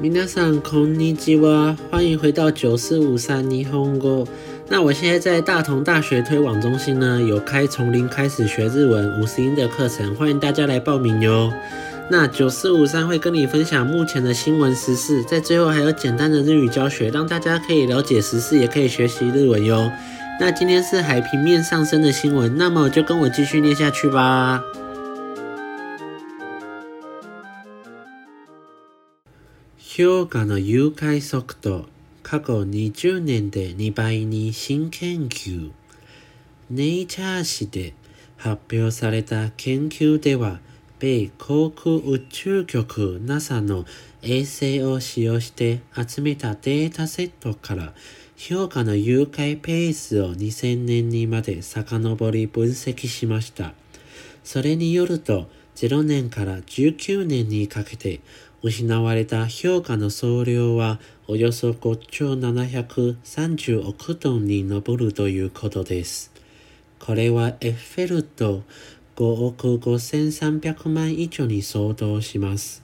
明天こ空にち哇，欢迎回到九四五三霓虹哥。那我现在在大同大学推广中心呢，有开从零开始学日文五十音的课程，欢迎大家来报名哟。那九四五三会跟你分享目前的新闻时事，在最后还有简单的日语教学，让大家可以了解时事，也可以学习日文哟。那今天是海平面上升的新闻，那么就跟我继续念下去吧。評価の誘拐速度、過去20年で2倍に新研究。ネイチャー誌で発表された研究では、米航空宇宙局 NASA の衛星を使用して集めたデータセットから評価の誘拐ペースを2000年にまで遡り分析しました。それによると、0年から19年にかけて失われた評価の総量はおよそ5兆730億トンに上るということです。これはエッフェルト5億5300万以上に相当します。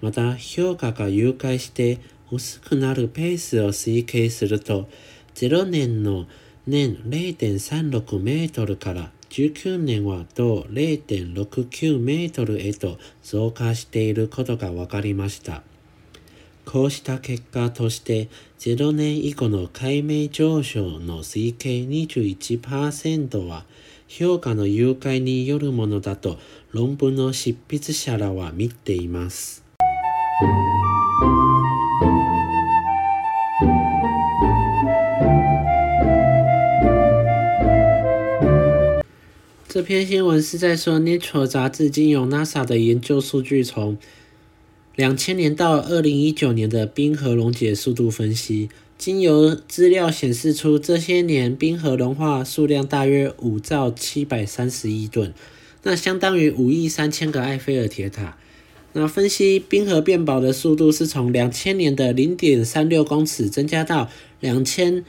また評価が誘拐して薄くなるペースを推計すると0年の年0.36メートルから19年は同0.69メートルへと増加していることが分かりました。こうした結果として、0年以降の解明上昇の推計21%は、評価の誘拐によるものだと論文の執筆者らは見ています。这篇新闻是在说，《Nature》杂志经由 NASA 的研究数据，从两千年到二零一九年的冰河溶解速度分析。经由资料显示出，这些年冰河融化数量大约五兆七百三十亿吨，那相当于五亿三千个埃菲尔铁塔。那分析冰河变薄的速度是从两千年的零点三六公尺增加到两千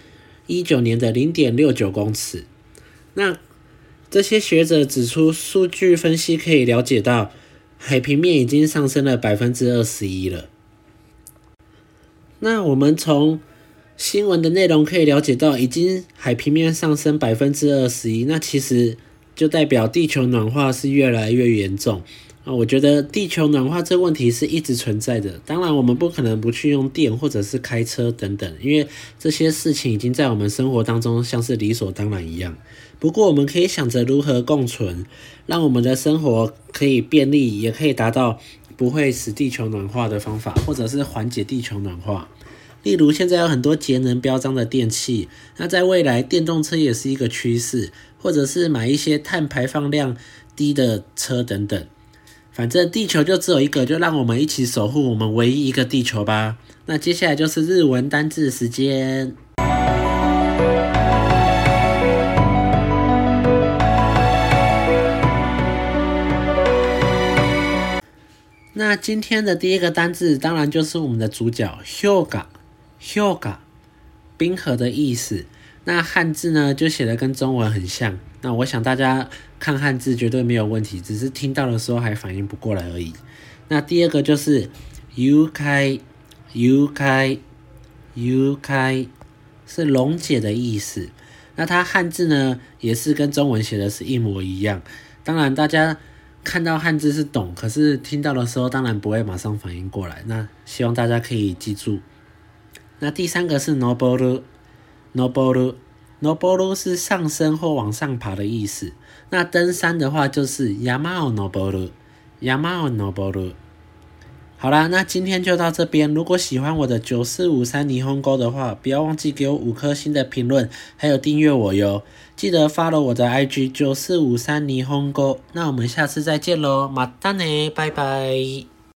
一九年的零点六九公尺。那这些学者指出，数据分析可以了解到，海平面已经上升了百分之二十一了。那我们从新闻的内容可以了解到，已经海平面上升百分之二十一，那其实就代表地球暖化是越来越严重。啊，我觉得地球暖化这问题是一直存在的。当然，我们不可能不去用电或者是开车等等，因为这些事情已经在我们生活当中像是理所当然一样。不过，我们可以想着如何共存，让我们的生活可以便利，也可以达到不会使地球暖化的方法，或者是缓解地球暖化。例如，现在有很多节能标章的电器，那在未来电动车也是一个趋势，或者是买一些碳排放量低的车等等。反正地球就只有一个，就让我们一起守护我们唯一一个地球吧。那接下来就是日文单字时间。那今天的第一个单字，当然就是我们的主角 “huga”，huga，冰河的意思。那汉字呢，就写的跟中文很像。那我想大家看汉字绝对没有问题，只是听到的时候还反应不过来而已。那第二个就是 “u 开 u 开 u 开”是溶解的意思。那它汉字呢也是跟中文写的是一模一样。当然大家看到汉字是懂，可是听到的时候当然不会马上反应过来。那希望大家可以记住。那第三个是 “no b o a r no boru，no boru 是上升或往上爬的意思。那登山的话就是 yama o no boru，yama o no boru。好啦，那今天就到这边。如果喜欢我的九四五三霓虹沟的话，不要忘记给我五颗星的评论，还有订阅我哟。记得 follow 我的 IG 九四五三霓虹沟。那我们下次再见喽，马达呢，拜拜。